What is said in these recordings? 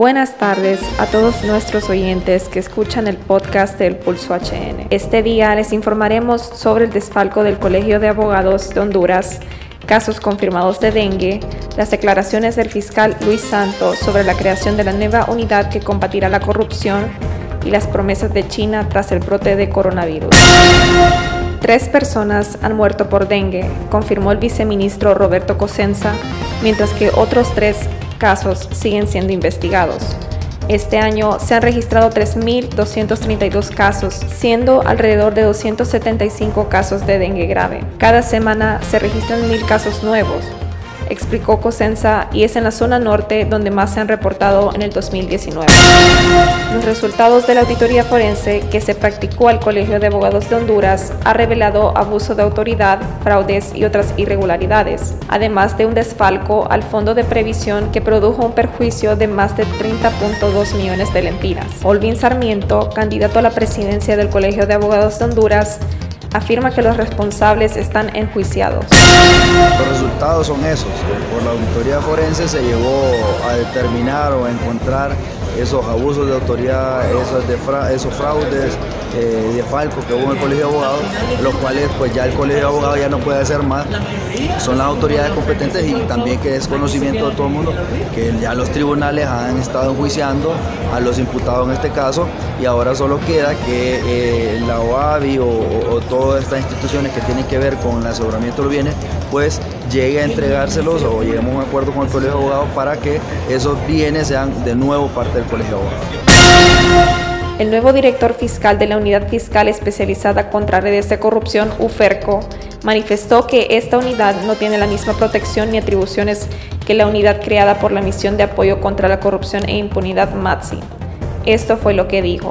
Buenas tardes a todos nuestros oyentes que escuchan el podcast del Pulso HN. Este día les informaremos sobre el desfalco del Colegio de Abogados de Honduras, casos confirmados de dengue, las declaraciones del fiscal Luis Santos sobre la creación de la nueva unidad que combatirá la corrupción y las promesas de China tras el brote de coronavirus. Tres personas han muerto por dengue, confirmó el viceministro Roberto Cosenza, mientras que otros tres casos siguen siendo investigados. Este año se han registrado 3.232 casos, siendo alrededor de 275 casos de dengue grave. Cada semana se registran 1.000 casos nuevos, explicó Cosenza, y es en la zona norte donde más se han reportado en el 2019. Los resultados de la auditoría forense que se practicó al Colegio de Abogados de Honduras ha revelado abuso de autoridad, fraudes y otras irregularidades, además de un desfalco al fondo de previsión que produjo un perjuicio de más de 30.2 millones de lempiras. Olvin Sarmiento, candidato a la presidencia del Colegio de Abogados de Honduras, afirma que los responsables están enjuiciados. Los resultados son esos. Por la auditoría forense se llegó a determinar o a encontrar esos abusos de autoridad, esos, esos fraudes, eh, de Falco que hubo en el Colegio de Abogados, los cuales pues ya el Colegio de Abogados ya no puede hacer más, son las autoridades competentes y también que es conocimiento de todo el mundo que ya los tribunales han estado enjuiciando a los imputados en este caso y ahora solo queda que eh, la OABI o, o, todas estas instituciones que tienen que ver con el aseguramiento de los bienes pues llegue a entregárselos o lleguemos a un acuerdo con el Colegio de Abogados para que esos bienes sean de nuevo parte del Colegio de Abogados. El nuevo director fiscal de la Unidad Fiscal Especializada contra Redes de Corrupción, UFERCO, manifestó que esta unidad no tiene la misma protección ni atribuciones que la unidad creada por la Misión de Apoyo contra la Corrupción e Impunidad MATSI. Esto fue lo que dijo.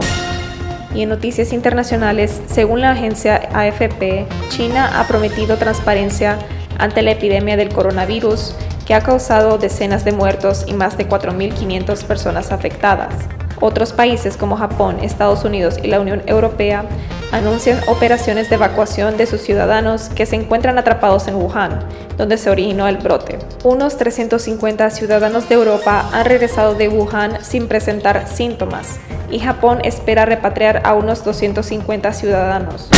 Y en noticias internacionales, según la agencia AFP, China ha prometido transparencia ante la epidemia del coronavirus que ha causado decenas de muertos y más de 4.500 personas afectadas. Otros países como Japón, Estados Unidos y la Unión Europea anuncian operaciones de evacuación de sus ciudadanos que se encuentran atrapados en Wuhan, donde se originó el brote. Unos 350 ciudadanos de Europa han regresado de Wuhan sin presentar síntomas y Japón espera repatriar a unos 250 ciudadanos.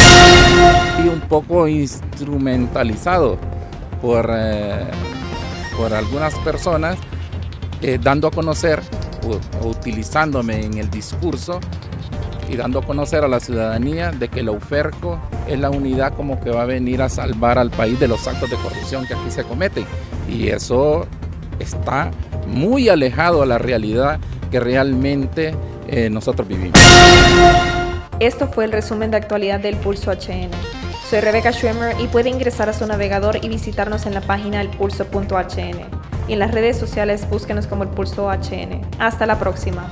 Y un poco instrumentalizado por, eh, por algunas personas, eh, dando a conocer utilizándome en el discurso y dando a conocer a la ciudadanía de que la UFERCO es la unidad como que va a venir a salvar al país de los actos de corrupción que aquí se cometen. Y eso está muy alejado a la realidad que realmente eh, nosotros vivimos. Esto fue el resumen de actualidad del Pulso HN. Soy Rebecca Schwimmer y puede ingresar a su navegador y visitarnos en la página elpulso.hn y en las redes sociales búsquenos como el Pulso HN. Hasta la próxima.